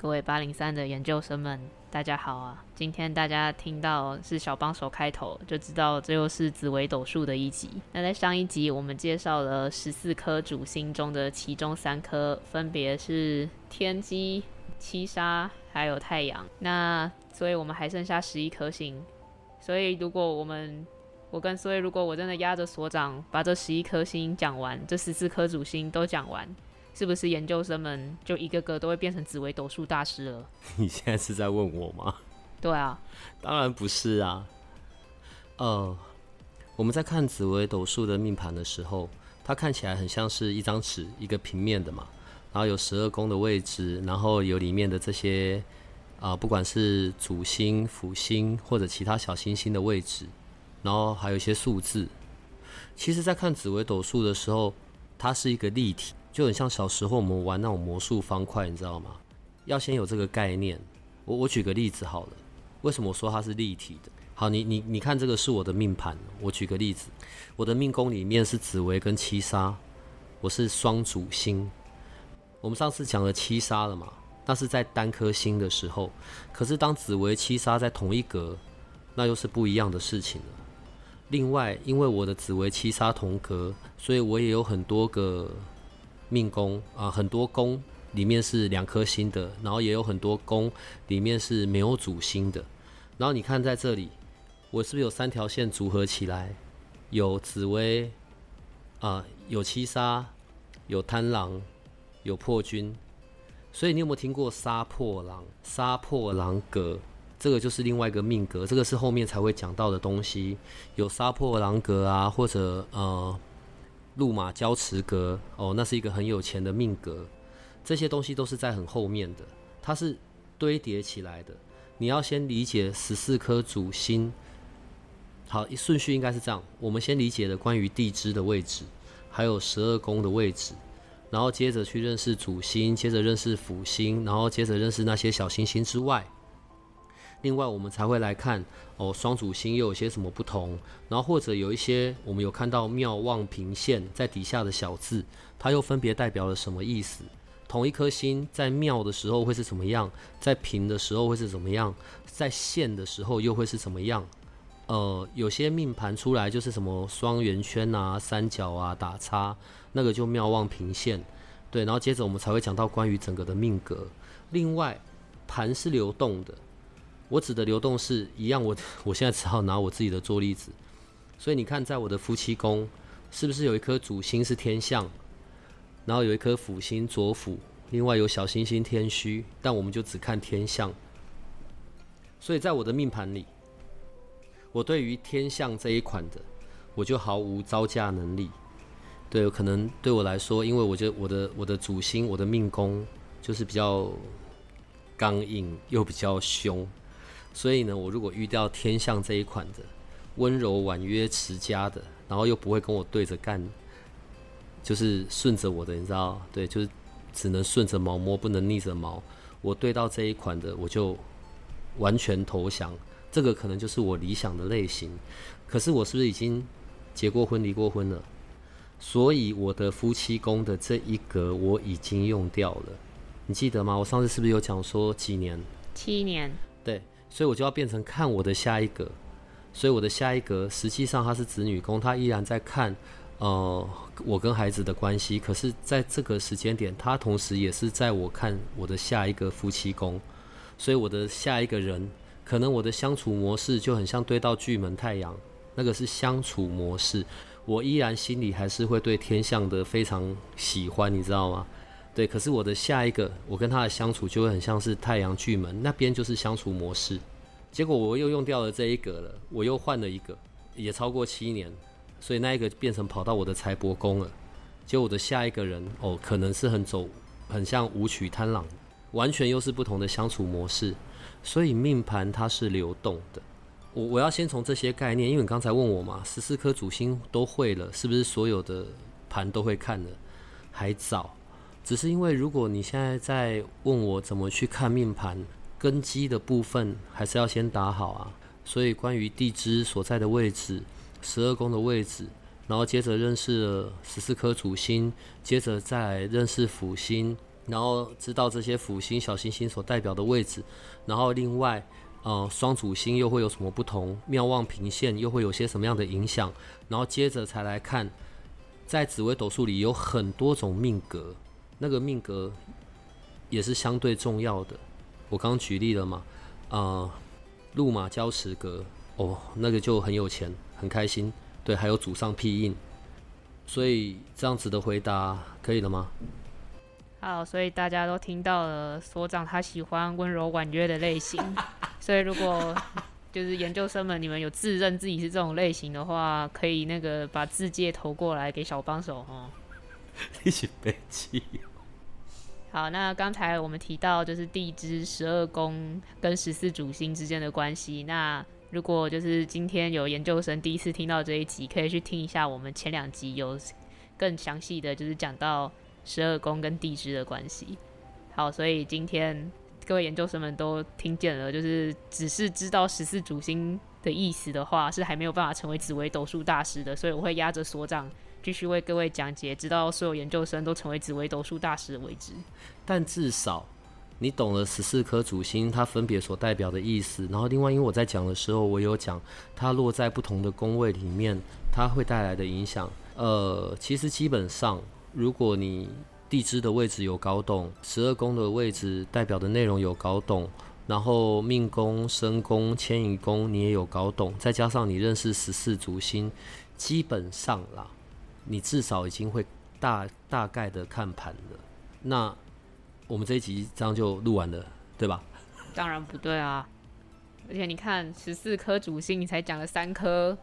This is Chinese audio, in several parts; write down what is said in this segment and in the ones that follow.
各位八零三的研究生们，大家好啊！今天大家听到是小帮手开头，就知道这又是紫微斗数的一集。那在上一集我们介绍了十四颗主星中的其中三颗，分别是天机、七杀还有太阳。那所以我们还剩下十一颗星。所以如果我们我跟所以如果我真的压着所长把这十一颗星讲完，这十四颗主星都讲完。是不是研究生们就一个个都会变成紫微斗数大师了？你现在是在问我吗？对啊，当然不是啊。呃，我们在看紫微斗数的命盘的时候，它看起来很像是一张纸，一个平面的嘛。然后有十二宫的位置，然后有里面的这些啊，不管是主星、辅星或者其他小星星的位置，然后还有一些数字。其实，在看紫微斗数的时候，它是一个立体。就很像小时候我们玩那种魔术方块，你知道吗？要先有这个概念。我我举个例子好了，为什么我说它是立体的？好，你你你看这个是我的命盘。我举个例子，我的命宫里面是紫薇跟七杀，我是双主星。我们上次讲了七杀了嘛？那是在单颗星的时候。可是当紫薇七杀在同一格，那又是不一样的事情了。另外，因为我的紫薇七杀同格，所以我也有很多个。命宫啊，很多宫里面是两颗星的，然后也有很多宫里面是没有主星的。然后你看在这里，我是不是有三条线组合起来？有紫薇啊，有七杀，有贪狼，有破军。所以你有没有听过杀破狼？杀破狼格，这个就是另外一个命格，这个是后面才会讲到的东西。有杀破狼格啊，或者呃。路马交驰格哦，那是一个很有钱的命格，这些东西都是在很后面的，它是堆叠起来的。你要先理解十四颗主星，好，顺序应该是这样：我们先理解了关于地支的位置，还有十二宫的位置，然后接着去认识主星，接着认识辅星，然后接着认识那些小星星之外。另外，我们才会来看哦，双主星又有些什么不同？然后或者有一些我们有看到妙望平线在底下的小字，它又分别代表了什么意思？同一颗星在妙的时候会是怎么样？在平的时候会是怎么样？在线的时候又会是怎么样？呃，有些命盘出来就是什么双圆圈啊、三角啊、打叉，那个就妙望平线。对，然后接着我们才会讲到关于整个的命格。另外，盘是流动的。我指的流动是一样，我 我现在只好拿我自己的做例子，所以你看，在我的夫妻宫，是不是有一颗主星是天象，然后有一颗辅星左辅，另外有小星星天虚，但我们就只看天象。所以在我的命盘里，我对于天象这一款的，我就毫无招架能力。对，可能对我来说，因为我觉得我的我的主星，我的命宫就是比较刚硬又比较凶。所以呢，我如果遇到天象这一款的温柔婉约持家的，然后又不会跟我对着干，就是顺着我的，你知道？对，就是只能顺着毛摸，不能逆着毛。我对到这一款的，我就完全投降。这个可能就是我理想的类型。可是我是不是已经结过婚、离过婚了？所以我的夫妻宫的这一格我已经用掉了。你记得吗？我上次是不是有讲说几年？七年。所以我就要变成看我的下一格，所以我的下一格实际上它是子女宫，它依然在看，呃，我跟孩子的关系。可是在这个时间点，它同时也是在我看我的下一个夫妻宫，所以我的下一个人，可能我的相处模式就很像对到巨门太阳，那个是相处模式，我依然心里还是会对天象的非常喜欢，你知道吗？对，可是我的下一个，我跟他的相处就会很像是太阳巨门那边就是相处模式，结果我又用掉了这一个了，我又换了一个，也超过七年，所以那一个变成跑到我的财帛宫了。结果我的下一个人哦，可能是很走很像舞曲贪狼，完全又是不同的相处模式。所以命盘它是流动的。我我要先从这些概念，因为你刚才问我嘛，十四颗主星都会了，是不是所有的盘都会看了？还早，只是因为如果你现在在问我怎么去看命盘，根基的部分还是要先打好啊。所以关于地支所在的位置、十二宫的位置，然后接着认识了十四颗主星，接着再认识辅星，然后知道这些辅星、小行星所代表的位置，然后另外。呃，双主星又会有什么不同？妙望平线又会有些什么样的影响？然后接着才来看，在紫微斗数里有很多种命格，那个命格也是相对重要的。我刚刚举例了嘛，啊，路马交持格，哦，那个就很有钱，很开心。对，还有祖上庇印，所以这样子的回答可以了吗？好，所以大家都听到了，所长他喜欢温柔婉约的类型。所以如果就是研究生们，你们有自认自己是这种类型的话，可以那个把字界投过来给小帮手哦。一起背气。好，那刚才我们提到就是地支十二宫跟十四主星之间的关系。那如果就是今天有研究生第一次听到这一集，可以去听一下我们前两集有更详细的就是讲到。十二宫跟地支的关系，好，所以今天各位研究生们都听见了，就是只是知道十四主星的意思的话，是还没有办法成为紫微斗数大师的，所以我会压着所长继续为各位讲解，直到所有研究生都成为紫微斗数大师为止。但至少你懂了十四颗主星它分别所代表的意思，然后另外因为我在讲的时候，我有讲它落在不同的宫位里面，它会带来的影响。呃，其实基本上。如果你地支的位置有搞懂，十二宫的位置代表的内容有搞懂，然后命宫、身宫、迁移宫你也有搞懂，再加上你认识十四主星，基本上啦，你至少已经会大大概的看盘了。那我们这一集这样就录完了，对吧？当然不对啊！而且你看，十四颗主星，你才讲了三颗。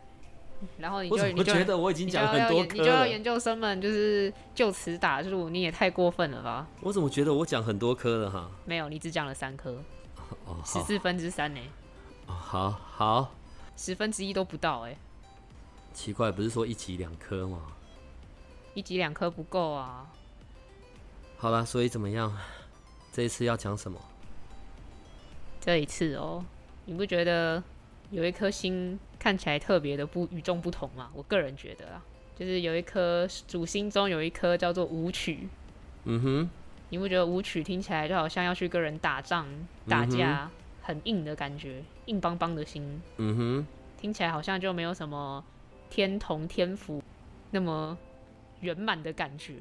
然后你就你就觉得我已经讲很多你就要研究生们就是就此打住，你也太过分了吧？我怎么觉得我讲很多颗了哈？没有，你只讲了三颗，十四分之三呢？好好，十分之一都不到哎。奇怪，不是说一集两颗吗？一集两颗不够啊。好了，所以怎么样？这一次要讲什么？这一次哦，你不觉得？有一颗星看起来特别的不与众不同吗？我个人觉得啊，就是有一颗主星中有一颗叫做舞曲。嗯哼，你不觉得舞曲听起来就好像要去跟人打仗打架，很硬的感觉，硬邦邦的心。嗯哼，听起来好像就没有什么天同天府那么圆满的感觉。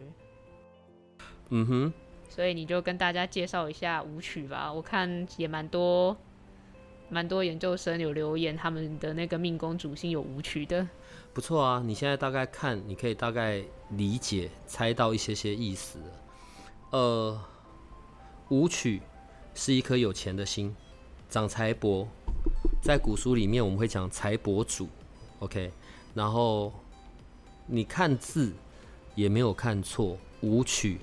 嗯哼，所以你就跟大家介绍一下舞曲吧，我看也蛮多。蛮多研究生有留言，他们的那个命宫主星有舞曲的，不错啊。你现在大概看，你可以大概理解、猜到一些些意思。呃，舞曲是一颗有钱的心，长财帛，在古书里面我们会讲财帛主。OK，然后你看字也没有看错，舞曲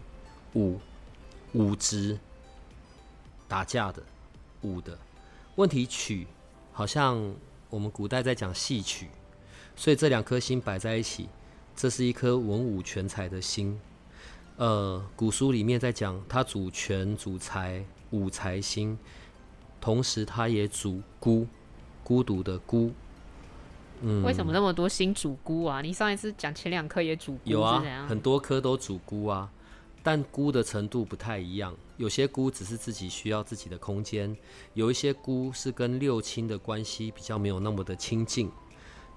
舞舞职打架的舞的。问题曲好像我们古代在讲戏曲，所以这两颗星摆在一起，这是一颗文武全才的心。呃，古书里面在讲他主权主财武财星，同时他也主孤孤独的孤。嗯，为什么那么多新主孤啊？你上一次讲前两颗也主孤，有啊，很多颗都主孤啊。但孤的程度不太一样，有些孤只是自己需要自己的空间，有一些孤是跟六亲的关系比较没有那么的亲近。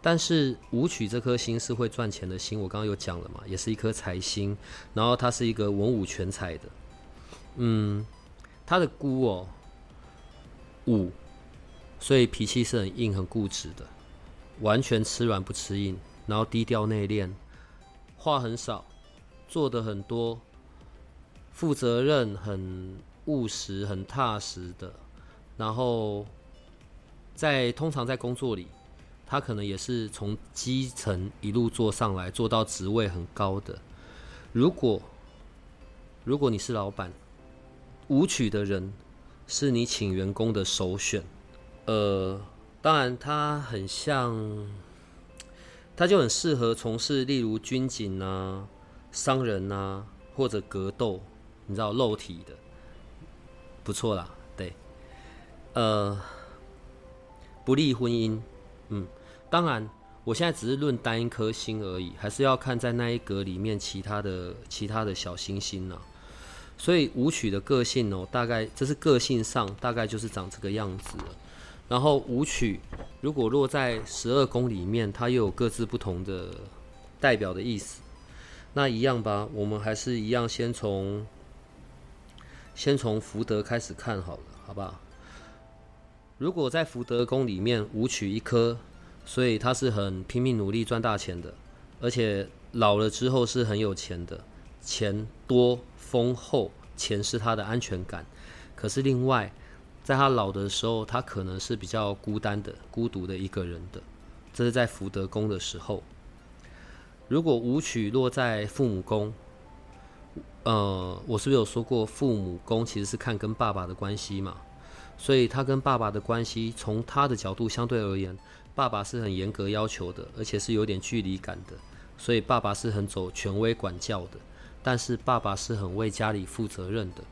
但是舞曲这颗星是会赚钱的星，我刚刚有讲了嘛，也是一颗财星，然后它是一个文武全才的，嗯，他的孤哦，武，所以脾气是很硬、很固执的，完全吃软不吃硬，然后低调内敛，话很少，做的很多。负责任、很务实、很踏实的，然后在通常在工作里，他可能也是从基层一路做上来，做到职位很高的。如果如果你是老板，舞曲的人是你请员工的首选。呃，当然他很像，他就很适合从事例如军警啊、商人啊或者格斗，你知道肉体的，不错啦。对，呃，不利婚姻，嗯，当然。我现在只是论单一颗星而已，还是要看在那一格里面其他的其他的小星星呢。所以舞曲的个性哦，大概这是个性上大概就是长这个样子。然后舞曲如果落在十二宫里面，它又有各自不同的代表的意思。那一样吧，我们还是一样，先从先从福德开始看好了，好不好？如果在福德宫里面舞曲一颗。所以他是很拼命努力赚大钱的，而且老了之后是很有钱的，钱多丰厚，钱是他的安全感。可是另外，在他老的时候，他可能是比较孤单的、孤独的一个人的。这是在福德宫的时候。如果舞曲落在父母宫，呃，我是不是有说过，父母宫其实是看跟爸爸的关系嘛？所以他跟爸爸的关系，从他的角度相对而言。爸爸是很严格要求的，而且是有点距离感的，所以爸爸是很走权威管教的。但是爸爸是很为家里负责任的，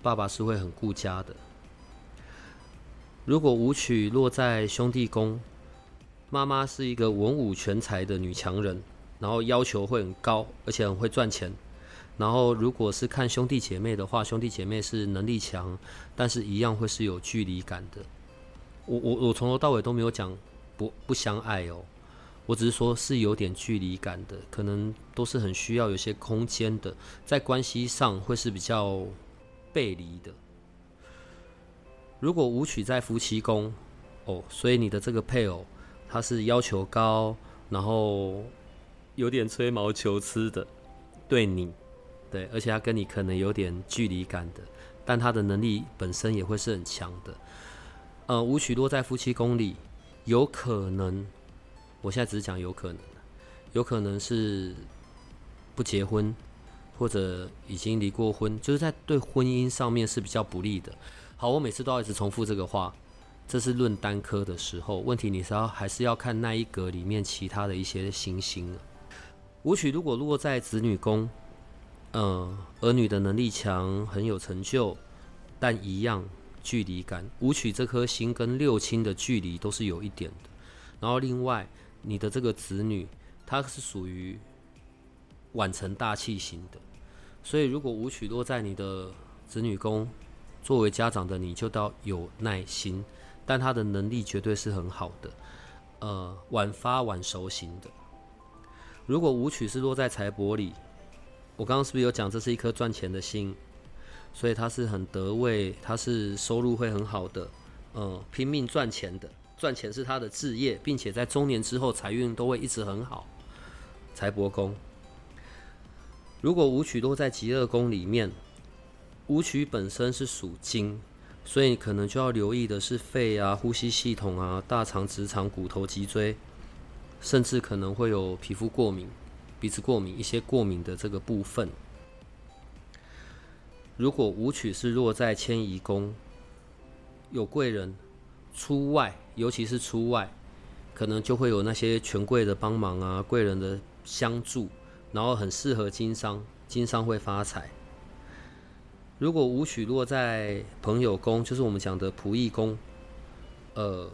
爸爸是会很顾家的。如果舞曲落在兄弟宫，妈妈是一个文武全才的女强人，然后要求会很高，而且很会赚钱。然后如果是看兄弟姐妹的话，兄弟姐妹是能力强，但是一样会是有距离感的。我我我从头到尾都没有讲。不不相爱哦，我只是说是有点距离感的，可能都是很需要有些空间的，在关系上会是比较背离的。如果舞曲在夫妻宫哦，所以你的这个配偶他是要求高，然后有点吹毛求疵的，对你，对，而且他跟你可能有点距离感的，但他的能力本身也会是很强的。呃，舞曲落在夫妻宫里。有可能，我现在只是讲有可能，有可能是不结婚，或者已经离过婚，就是在对婚姻上面是比较不利的。好，我每次都要一直重复这个话，这是论单科的时候，问题你是要还是要看那一格里面其他的一些星星。舞曲如果落在子女宫，嗯，儿女的能力强，很有成就，但一样。距离感，舞曲这颗星跟六亲的距离都是有一点的。然后另外，你的这个子女，他是属于晚成大器型的，所以如果舞曲落在你的子女宫，作为家长的你就要有耐心，但他的能力绝对是很好的，呃，晚发晚熟型的。如果舞曲是落在财帛里，我刚刚是不是有讲这是一颗赚钱的心？所以他是很得位，他是收入会很好的，嗯，拼命赚钱的，赚钱是他的置业，并且在中年之后财运都会一直很好。财帛宫，如果舞曲落在极恶宫里面，舞曲本身是属金，所以你可能就要留意的是肺啊、呼吸系统啊、大肠、直肠、骨头、脊椎，甚至可能会有皮肤过敏、鼻子过敏一些过敏的这个部分。如果舞曲是落在迁移宫，有贵人出外，尤其是出外，可能就会有那些权贵的帮忙啊，贵人的相助，然后很适合经商，经商会发财。如果舞曲落在朋友宫，就是我们讲的仆役宫，呃，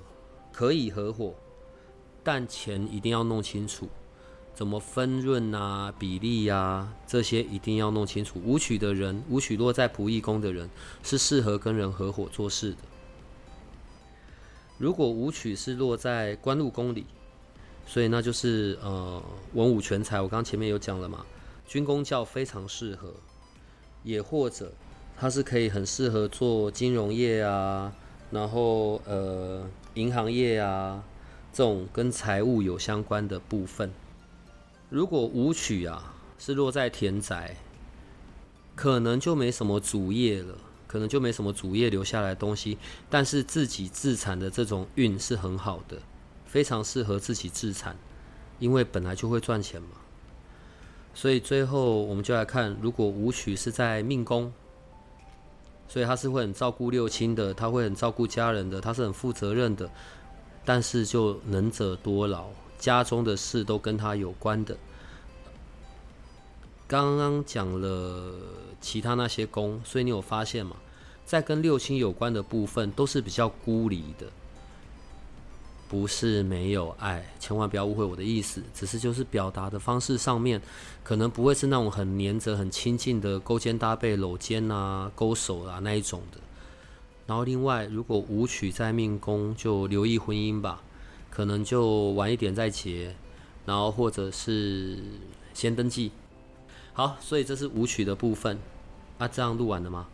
可以合伙，但钱一定要弄清楚。怎么分润啊、比例呀，这些一定要弄清楚。舞曲的人，舞曲落在仆役宫的人，是适合跟人合伙做事的。如果舞曲是落在官禄宫里，所以那就是呃文武全才。我刚前面有讲了嘛，军工教非常适合，也或者它是可以很适合做金融业啊，然后呃银行业啊这种跟财务有相关的部分。如果舞曲啊是落在田宅，可能就没什么主业了，可能就没什么主业留下来东西。但是自己自产的这种运是很好的，非常适合自己自产，因为本来就会赚钱嘛。所以最后我们就来看，如果舞曲是在命宫，所以他是会很照顾六亲的，他会很照顾家人的，他是很负责任的。但是就能者多劳，家中的事都跟他有关的。刚刚讲了其他那些宫，所以你有发现吗？在跟六亲有关的部分，都是比较孤立的，不是没有爱，千万不要误会我的意思，只是就是表达的方式上面，可能不会是那种很黏着、很亲近的勾肩搭背、搂肩啊、勾手啊那一种的。然后另外，如果舞曲在命宫，就留意婚姻吧，可能就晚一点再结，然后或者是先登记。好，所以这是舞曲的部分。啊，这样录完了吗？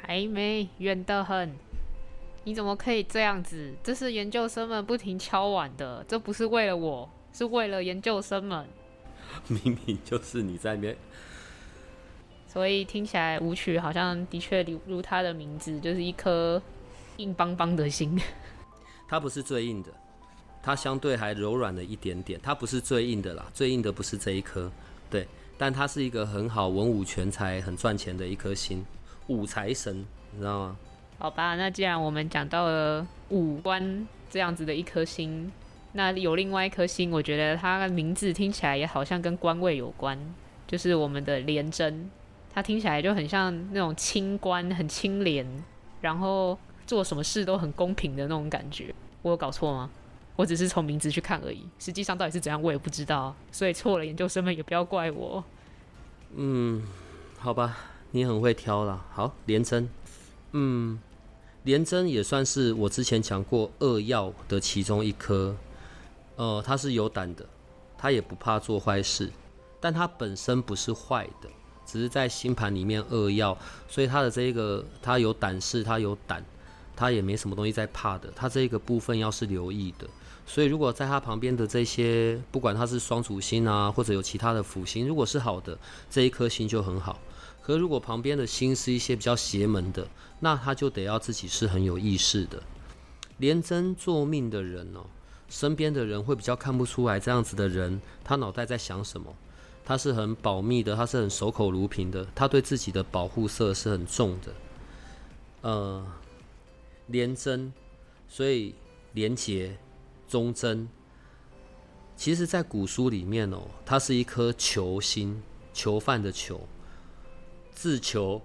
还没，远得很。你怎么可以这样子？这是研究生们不停敲碗的，这不是为了我，是为了研究生们。明明就是你在那边。所以听起来舞曲好像的确如如他的名字，就是一颗硬邦邦的心。它不是最硬的，它相对还柔软了一点点。它不是最硬的啦，最硬的不是这一颗，对。但它是一个很好文武全才、很赚钱的一颗心，武财神，你知道吗？好吧，那既然我们讲到了五官这样子的一颗心，那有另外一颗心，我觉得它的名字听起来也好像跟官位有关，就是我们的廉贞。它听起来就很像那种清官，很清廉，然后做什么事都很公平的那种感觉。我有搞错吗？我只是从名字去看而已，实际上到底是怎样我也不知道，所以错了，研究生们也不要怪我。嗯，好吧，你很会挑了。好，廉贞，嗯，廉贞也算是我之前讲过二药的其中一颗。呃，他是有胆的，他也不怕做坏事，但他本身不是坏的。只是在星盘里面扼药，所以他的这个他有胆识，他有胆，他也没什么东西在怕的。他这个部分要是留意的，所以如果在他旁边的这些，不管他是双主星啊，或者有其他的辅星，如果是好的，这一颗星就很好。可如果旁边的星是一些比较邪门的，那他就得要自己是很有意识的。廉贞做命的人哦，身边的人会比较看不出来这样子的人，他脑袋在想什么。他是很保密的，他是很守口如瓶的，他对自己的保护色是很重的。呃，廉贞，所以廉洁、忠贞。其实，在古书里面哦，它是一颗囚心，囚犯的囚，自求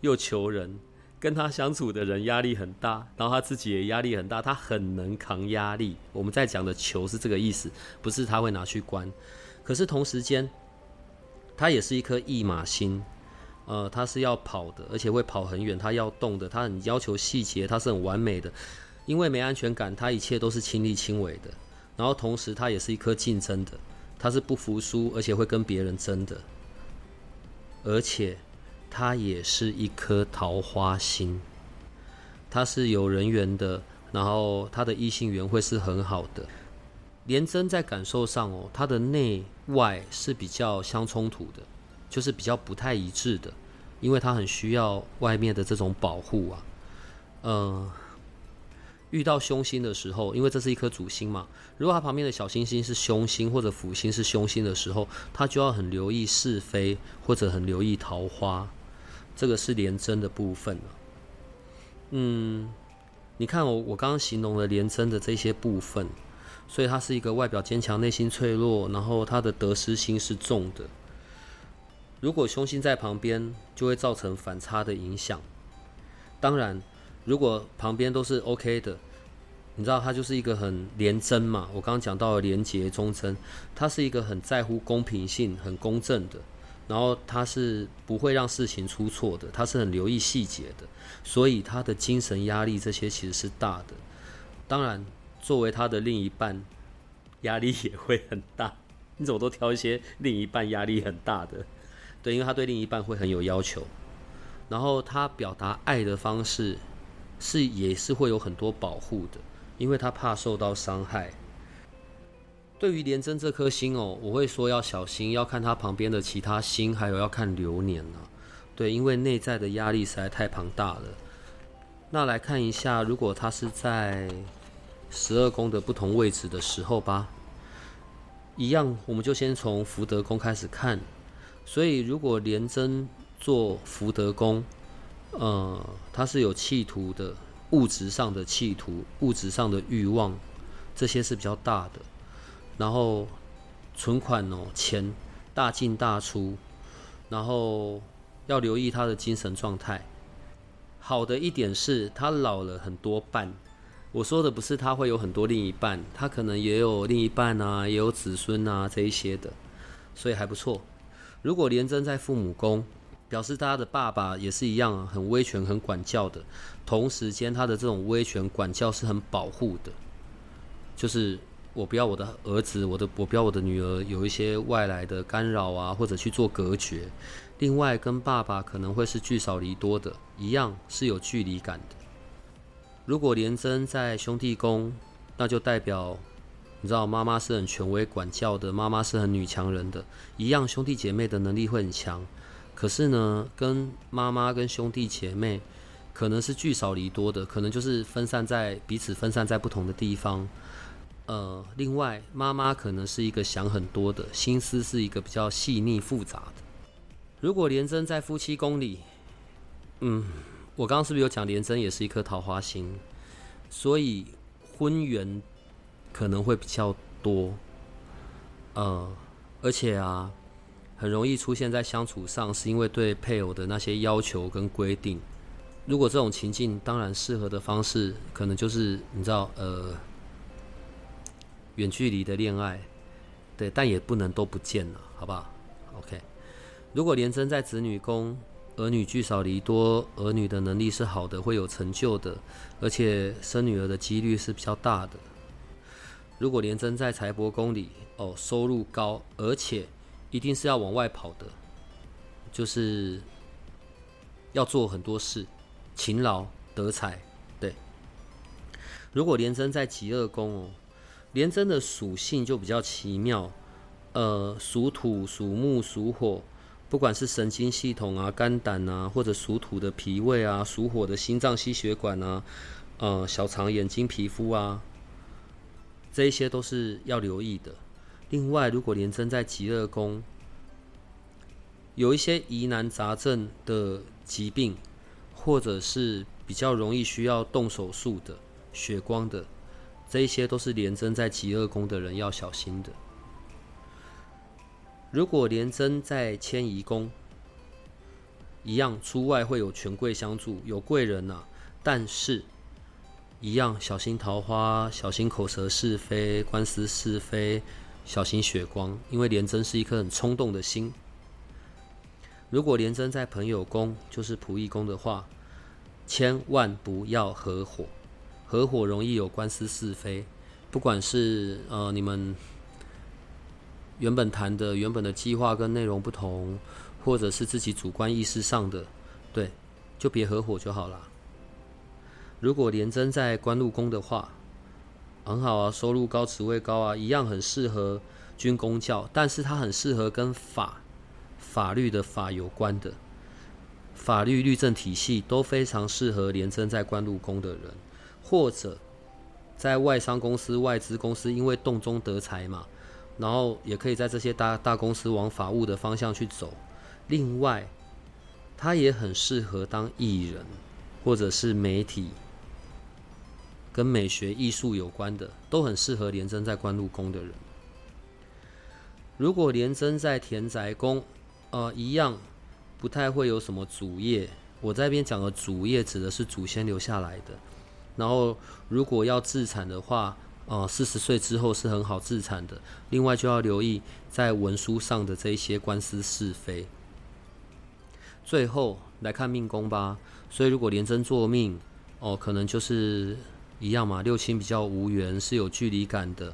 又求人，跟他相处的人压力很大，然后他自己也压力很大，他很能扛压力。我们在讲的求是这个意思，不是他会拿去关。可是同时间。他也是一颗驿马星，呃，他是要跑的，而且会跑很远。他要动的，他很要求细节，他是很完美的。因为没安全感，他一切都是亲力亲为的。然后同时，他也是一颗竞争的，他是不服输，而且会跟别人争的。而且，它也是一颗桃花星，它是有人缘的，然后它的异性缘会是很好的。廉贞在感受上哦，它的内外是比较相冲突的，就是比较不太一致的，因为它很需要外面的这种保护啊。呃，遇到凶星的时候，因为这是一颗主星嘛，如果它旁边的小星星是凶星或者辅星是凶星的时候，它就要很留意是非或者很留意桃花，这个是廉贞的部分了。嗯，你看我我刚刚形容了廉贞的这些部分。所以他是一个外表坚强、内心脆弱，然后他的得失心是重的。如果凶星在旁边，就会造成反差的影响。当然，如果旁边都是 OK 的，你知道他就是一个很廉贞嘛。我刚刚讲到廉洁忠贞，他是一个很在乎公平性、很公正的，然后他是不会让事情出错的，他是很留意细节的，所以他的精神压力这些其实是大的。当然。作为他的另一半，压力也会很大。你怎么都挑一些另一半压力很大的？对，因为他对另一半会很有要求。然后他表达爱的方式是也是会有很多保护的，因为他怕受到伤害。对于廉贞这颗星哦，我会说要小心，要看它旁边的其他星，还有要看流年啊。对，因为内在的压力实在太庞大了。那来看一下，如果他是在。十二宫的不同位置的时候吧，一样，我们就先从福德宫开始看。所以，如果廉贞做福德宫，呃，他是有企图的，物质上的企图，物质上的欲望，这些是比较大的。然后存款哦，钱大进大出，然后要留意他的精神状态。好的一点是他老了很多半，我说的不是他会有很多另一半，他可能也有另一半啊，也有子孙啊这一些的，所以还不错。如果连贞在父母宫，表示他的爸爸也是一样很威权、很管教的，同时间他的这种威权管教是很保护的，就是我不要我的儿子、我的我不要我的女儿有一些外来的干扰啊，或者去做隔绝。另外，跟爸爸可能会是聚少离多的，一样是有距离感的。如果连贞在兄弟宫，那就代表你知道妈妈是很权威管教的，妈妈是很女强人的，一样兄弟姐妹的能力会很强。可是呢，跟妈妈跟兄弟姐妹可能是聚少离多的，可能就是分散在彼此分散在不同的地方。呃，另外妈妈可能是一个想很多的，心思是一个比较细腻复杂的。如果连贞在夫妻宫里，嗯，我刚刚是不是有讲连贞也是一颗桃花心，所以婚缘可能会比较多。呃，而且啊。很容易出现在相处上，是因为对配偶的那些要求跟规定。如果这种情境，当然适合的方式，可能就是你知道，呃，远距离的恋爱，对，但也不能都不见了，好不好？OK。如果连贞在子女宫，儿女聚少离多，儿女的能力是好的，会有成就的，而且生女儿的几率是比较大的。如果连贞在财帛宫里，哦，收入高，而且一定是要往外跑的，就是要做很多事，勤劳得财。对，如果连贞在极恶宫哦，廉贞的属性就比较奇妙，呃，属土、属木、属火，不管是神经系统啊、肝胆啊，或者属土的脾胃啊、属火的心脏、心血管啊，呃，小肠、眼睛、皮肤啊，这一些都是要留意的。另外，如果廉贞在极乐宫，有一些疑难杂症的疾病，或者是比较容易需要动手术的、血光的，这一些都是廉贞在极恶宫的人要小心的。如果廉贞在迁移宫，一样出外会有权贵相助，有贵人呐，但是一样小心桃花，小心口舌是非、官司是非。小心血光，因为廉贞是一颗很冲动的心。如果廉贞在朋友宫，就是仆役宫的话，千万不要合伙，合伙容易有官司是非。不管是呃你们原本谈的原本的计划跟内容不同，或者是自己主观意识上的，对，就别合伙就好了。如果廉贞在官禄宫的话，很好啊，收入高，职位高啊，一样很适合军公教，但是它很适合跟法、法律的法有关的，法律律政体系都非常适合连贞在官禄宫的人，或者在外商公司、外资公司，因为洞中得财嘛，然后也可以在这些大大公司往法务的方向去走。另外，他也很适合当艺人，或者是媒体。跟美学艺术有关的，都很适合廉贞在官禄宫的人。如果廉贞在田宅宫，呃，一样不太会有什么主业。我在这边讲的主业指的是祖先留下来的。然后，如果要自产的话，呃，四十岁之后是很好自产的。另外，就要留意在文书上的这些官司是非。最后来看命宫吧。所以，如果连贞做命，哦，可能就是。一样嘛，六亲比较无缘，是有距离感的。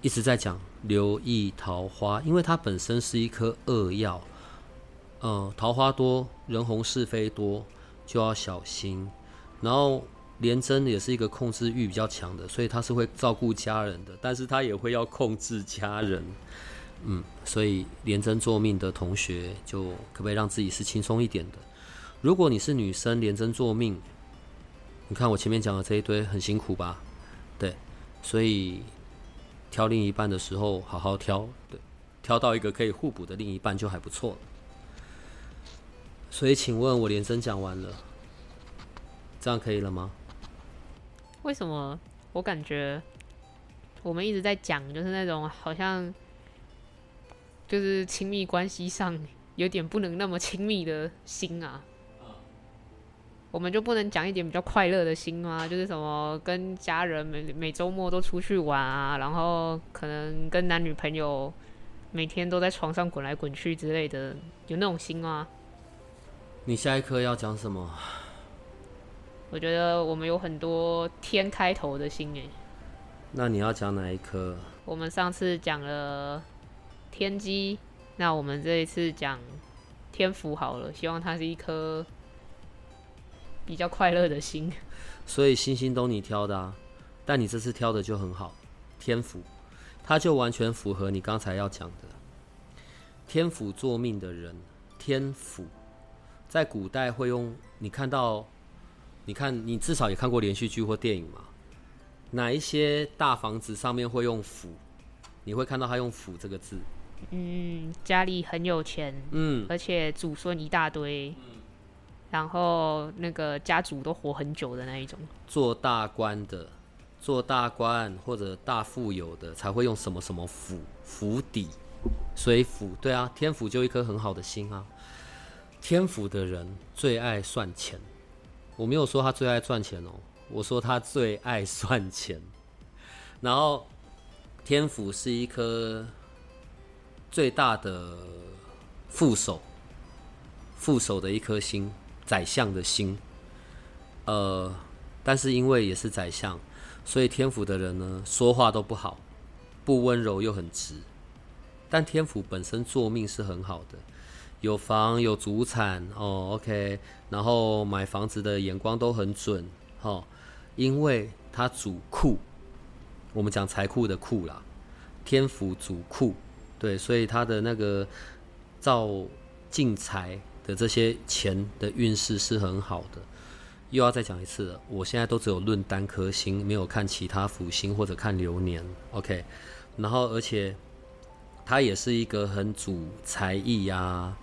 一直在讲留意桃花，因为它本身是一颗恶药。嗯，桃花多，人红是非多，就要小心。然后连贞也是一个控制欲比较强的，所以他是会照顾家人的，但是他也会要控制家人。嗯，所以连贞做命的同学，就可不可以让自己是轻松一点的？如果你是女生，连贞做命。你看我前面讲的这一堆很辛苦吧？对，所以挑另一半的时候好好挑，对，挑到一个可以互补的另一半就还不错。所以，请问我连真讲完了，这样可以了吗？为什么我感觉我们一直在讲，就是那种好像就是亲密关系上有点不能那么亲密的心啊？我们就不能讲一点比较快乐的心吗？就是什么跟家人每每周末都出去玩啊，然后可能跟男女朋友每天都在床上滚来滚去之类的，有那种心吗？你下一课要讲什么？我觉得我们有很多天开头的心诶。那你要讲哪一颗？我们上次讲了天机，那我们这一次讲天福好了，希望它是一颗比较快乐的心。所以星星都你挑的啊，但你这次挑的就很好，天府，它就完全符合你刚才要讲的。天府作命的人，天府在古代会用，你看到。你看，你至少也看过连续剧或电影嘛？哪一些大房子上面会用府？你会看到他用府这个字。嗯，家里很有钱，嗯，而且祖孙一大堆，然后那个家族都活很久的那一种。做大官的，做大官或者大富有的才会用什么什么府府邸，所以府对啊，天府就一颗很好的心啊。天府的人最爱算钱。我没有说他最爱赚钱哦，我说他最爱算钱。然后天府是一颗最大的副手，副手的一颗星，宰相的心。呃，但是因为也是宰相，所以天府的人呢，说话都不好，不温柔又很直。但天府本身做命是很好的。有房有祖产哦，OK，然后买房子的眼光都很准，哈，因为他主库，我们讲财库的库啦，天府主库，对，所以他的那个造进财的这些钱的运势是很好的。又要再讲一次了，我现在都只有论单颗星，没有看其他辅星或者看流年，OK，然后而且他也是一个很主才艺呀。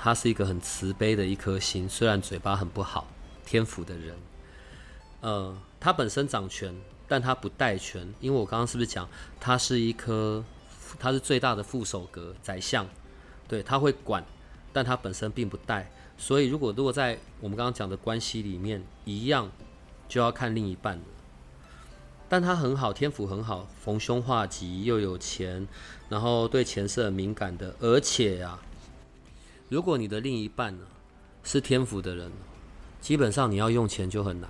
他是一个很慈悲的一颗心，虽然嘴巴很不好，天府的人，呃，他本身掌权，但他不带权，因为我刚刚是不是讲他是一颗，他是最大的副手格宰相，对他会管，但他本身并不带，所以如果如果在我们刚刚讲的关系里面一样，就要看另一半了。但他很好，天府很好，逢凶化吉，又有钱，然后对钱是很敏感的，而且呀。如果你的另一半呢是天府的人，基本上你要用钱就很难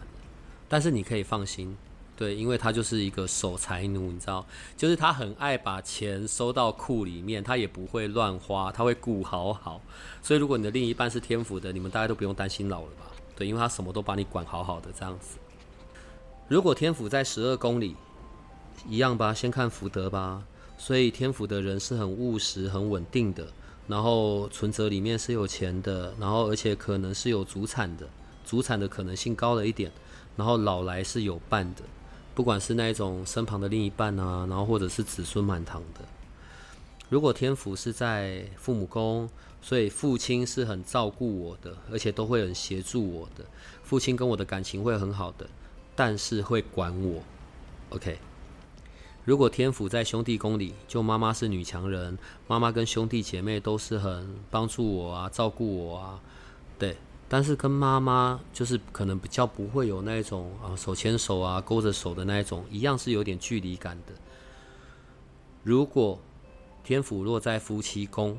但是你可以放心，对，因为他就是一个守财奴，你知道，就是他很爱把钱收到库里面，他也不会乱花，他会顾好好。所以如果你的另一半是天府的，你们大家都不用担心老了吧？对，因为他什么都把你管好好的这样子。如果天府在十二公里，一样吧，先看福德吧。所以天府的人是很务实、很稳定的。然后存折里面是有钱的，然后而且可能是有祖产的，祖产的可能性高了一点。然后老来是有伴的，不管是那一种身旁的另一半啊，然后或者是子孙满堂的。如果天府是在父母宫，所以父亲是很照顾我的，而且都会很协助我的，父亲跟我的感情会很好的，但是会管我。OK。如果天府在兄弟宫里，就妈妈是女强人，妈妈跟兄弟姐妹都是很帮助我啊，照顾我啊，对。但是跟妈妈就是可能比较不会有那种啊手牵手啊勾着手的那一种，一样是有点距离感的。如果天府落在夫妻宫，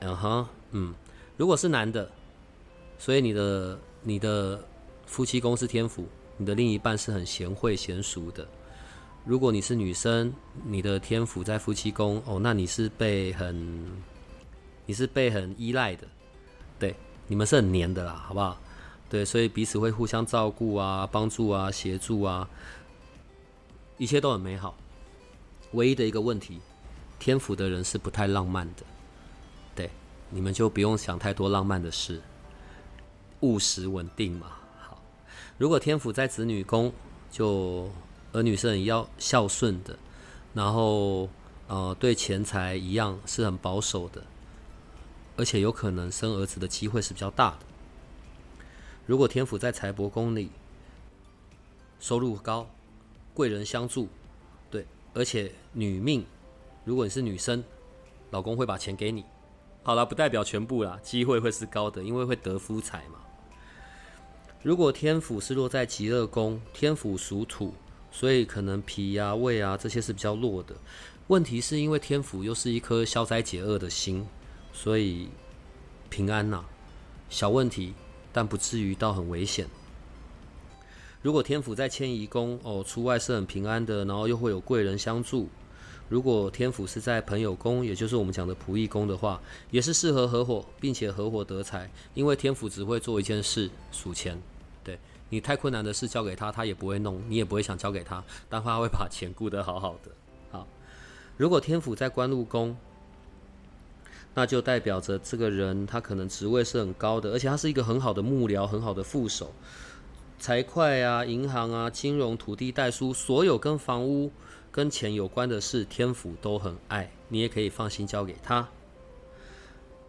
嗯哼，嗯，如果是男的，所以你的你的夫妻宫是天府，你的另一半是很贤惠贤淑的。如果你是女生，你的天赋在夫妻宫哦，那你是被很，你是被很依赖的，对，你们是很黏的啦，好不好？对，所以彼此会互相照顾啊，帮助啊，协助啊，一切都很美好。唯一的一个问题，天府的人是不太浪漫的，对，你们就不用想太多浪漫的事，务实稳定嘛。好，如果天府在子女宫，就。儿女是很要孝顺的，然后呃对钱财一样是很保守的，而且有可能生儿子的机会是比较大的。如果天府在财帛宫里，收入高，贵人相助，对，而且女命，如果你是女生，老公会把钱给你。好了，不代表全部啦，机会会是高的，因为会得夫财嘛。如果天府是落在极乐宫，天府属土，所以可能脾啊、胃啊这些是比较弱的。问题是因为天府又是一颗消灾解厄的心，所以平安呐，小问题，但不至于到很危险。如果天府在迁移宫，哦，出外是很平安的，然后又会有贵人相助。如果天府是在朋友宫，也就是我们讲的仆役宫的话，也是适合合伙，并且合伙得财。因为天府只会做一件事，数钱。你太困难的事交给他，他也不会弄，你也不会想交给他，但他会把钱顾得好好的。好，如果天府在官禄宫，那就代表着这个人他可能职位是很高的，而且他是一个很好的幕僚，很好的副手。财会啊、银行啊、金融、土地代书，所有跟房屋、跟钱有关的事，天府都很爱，你也可以放心交给他。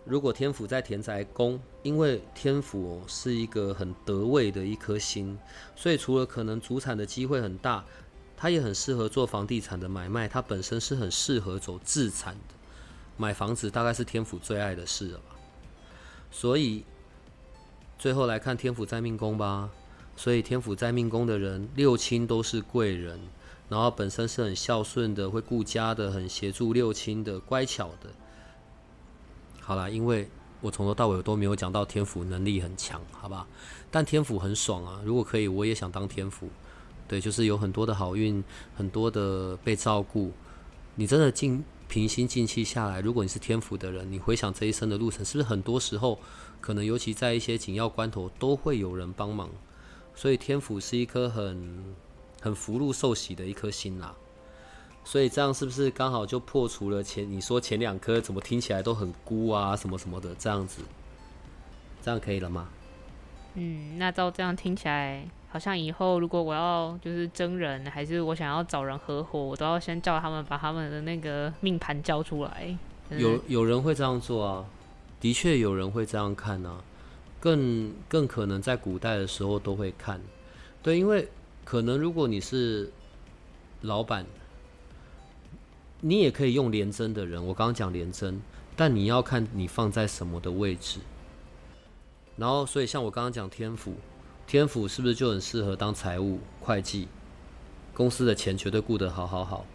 如果天府在田宅宫，因为天府是一个很得位的一颗星，所以除了可能主产的机会很大，它也很适合做房地产的买卖。它本身是很适合走自产的，买房子大概是天府最爱的事了吧。所以最后来看天府在命宫吧。所以天府在命宫的人，六亲都是贵人，然后本身是很孝顺的，会顾家的，很协助六亲的，乖巧的。好啦，因为我从头到尾都没有讲到天府能力很强，好吧？但天府很爽啊！如果可以，我也想当天府。对，就是有很多的好运，很多的被照顾。你真的静平心静气下来，如果你是天府的人，你回想这一生的路程，是不是很多时候，可能尤其在一些紧要关头，都会有人帮忙？所以天府是一颗很很福禄寿喜的一颗心啦，所以这样是不是刚好就破除了前你说前两颗怎么听起来都很孤啊什么什么的这样子，这样可以了吗？嗯，那照这样听起来，好像以后如果我要就是真人，还是我想要找人合伙，我都要先叫他们把他们的那个命盘交出来。有有人会这样做啊，的确有人会这样看啊。更更可能在古代的时候都会看，对，因为可能如果你是老板，你也可以用连针的人。我刚刚讲连针，但你要看你放在什么的位置。然后，所以像我刚刚讲天府，天府是不是就很适合当财务会计？公司的钱绝对顾得好好好。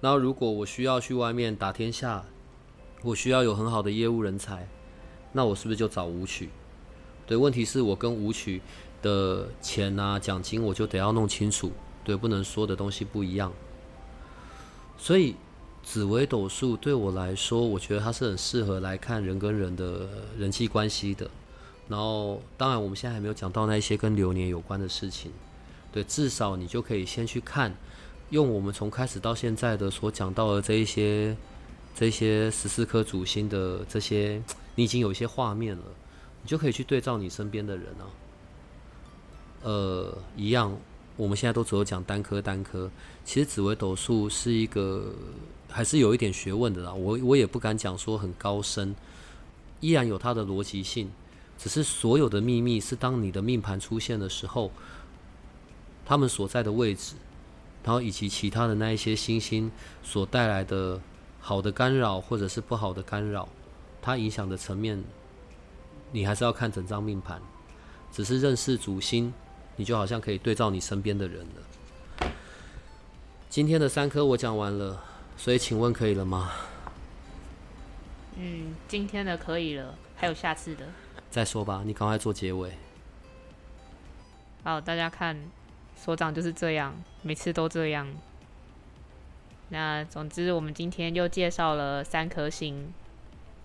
然后，如果我需要去外面打天下，我需要有很好的业务人才。那我是不是就找舞曲？对，问题是我跟舞曲的钱啊、奖金，我就得要弄清楚，对，不能说的东西不一样。所以紫微斗数对我来说，我觉得它是很适合来看人跟人的人际关系的。然后，当然我们现在还没有讲到那些跟流年有关的事情，对，至少你就可以先去看，用我们从开始到现在的所讲到的这一些、这些十四颗主星的这些。你已经有一些画面了，你就可以去对照你身边的人啊。呃，一样，我们现在都只有讲单科单科，其实紫微斗数是一个还是有一点学问的啦。我我也不敢讲说很高深，依然有它的逻辑性。只是所有的秘密是当你的命盘出现的时候，他们所在的位置，然后以及其他的那一些星星所带来的好的干扰或者是不好的干扰。它影响的层面，你还是要看整张命盘。只是认识主星，你就好像可以对照你身边的人了。今天的三颗我讲完了，所以请问可以了吗？嗯，今天的可以了，还有下次的。再说吧，你赶快做结尾。好，大家看，所长就是这样，每次都这样。那总之，我们今天就介绍了三颗星。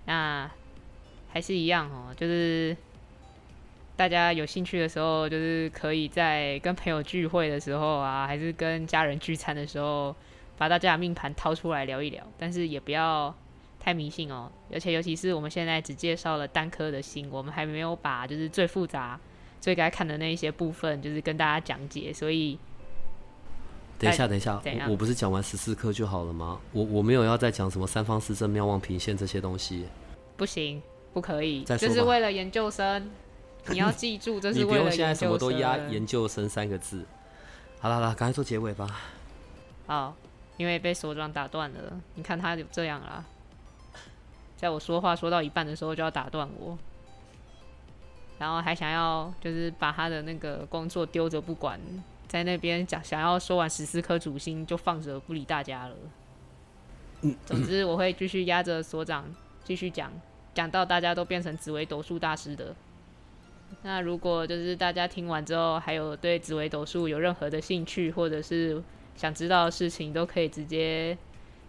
那还是一样哦，就是大家有兴趣的时候，就是可以在跟朋友聚会的时候啊，还是跟家人聚餐的时候，把大家的命盘掏出来聊一聊。但是也不要太迷信哦，而且尤其是我们现在只介绍了单颗的星，我们还没有把就是最复杂、最该看的那一些部分，就是跟大家讲解。所以，等一下，等一下，我我不是讲完十四颗就好了吗？我我没有要再讲什么三方四正、妙望平线这些东西。不行，不可以，就是为了研究生。你要记住，这是你不为了用现在什么都压研究生三个字。好了好了，赶快做结尾吧。好，因为被所长打断了。你看他就这样啦，在我说话说到一半的时候就要打断我，然后还想要就是把他的那个工作丢着不管，在那边讲想要说完十四颗主星就放着不理大家了。总之，我会继续压着所长继续讲，讲到大家都变成紫薇斗数大师的。那如果就是大家听完之后，还有对紫微斗数有任何的兴趣，或者是想知道的事情，都可以直接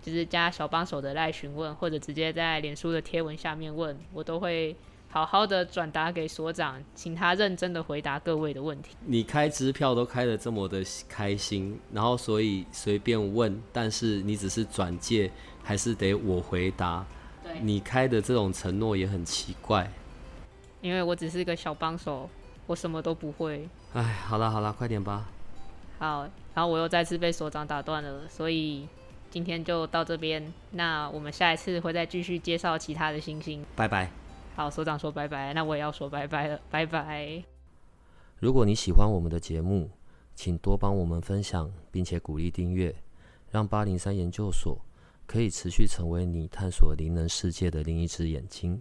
就是加小帮手的来询问，或者直接在脸书的贴文下面问，我都会好好的转达给所长，请他认真的回答各位的问题。你开支票都开的这么的开心，然后所以随便问，但是你只是转介，还是得我回答。你开的这种承诺也很奇怪。因为我只是个小帮手，我什么都不会。哎，好了好了，快点吧。好，然后我又再次被所长打断了，所以今天就到这边。那我们下一次会再继续介绍其他的星星。拜拜。好，所长说拜拜，那我也要说拜拜了，拜拜。如果你喜欢我们的节目，请多帮我们分享，并且鼓励订阅，让八零三研究所可以持续成为你探索灵能世界的另一只眼睛。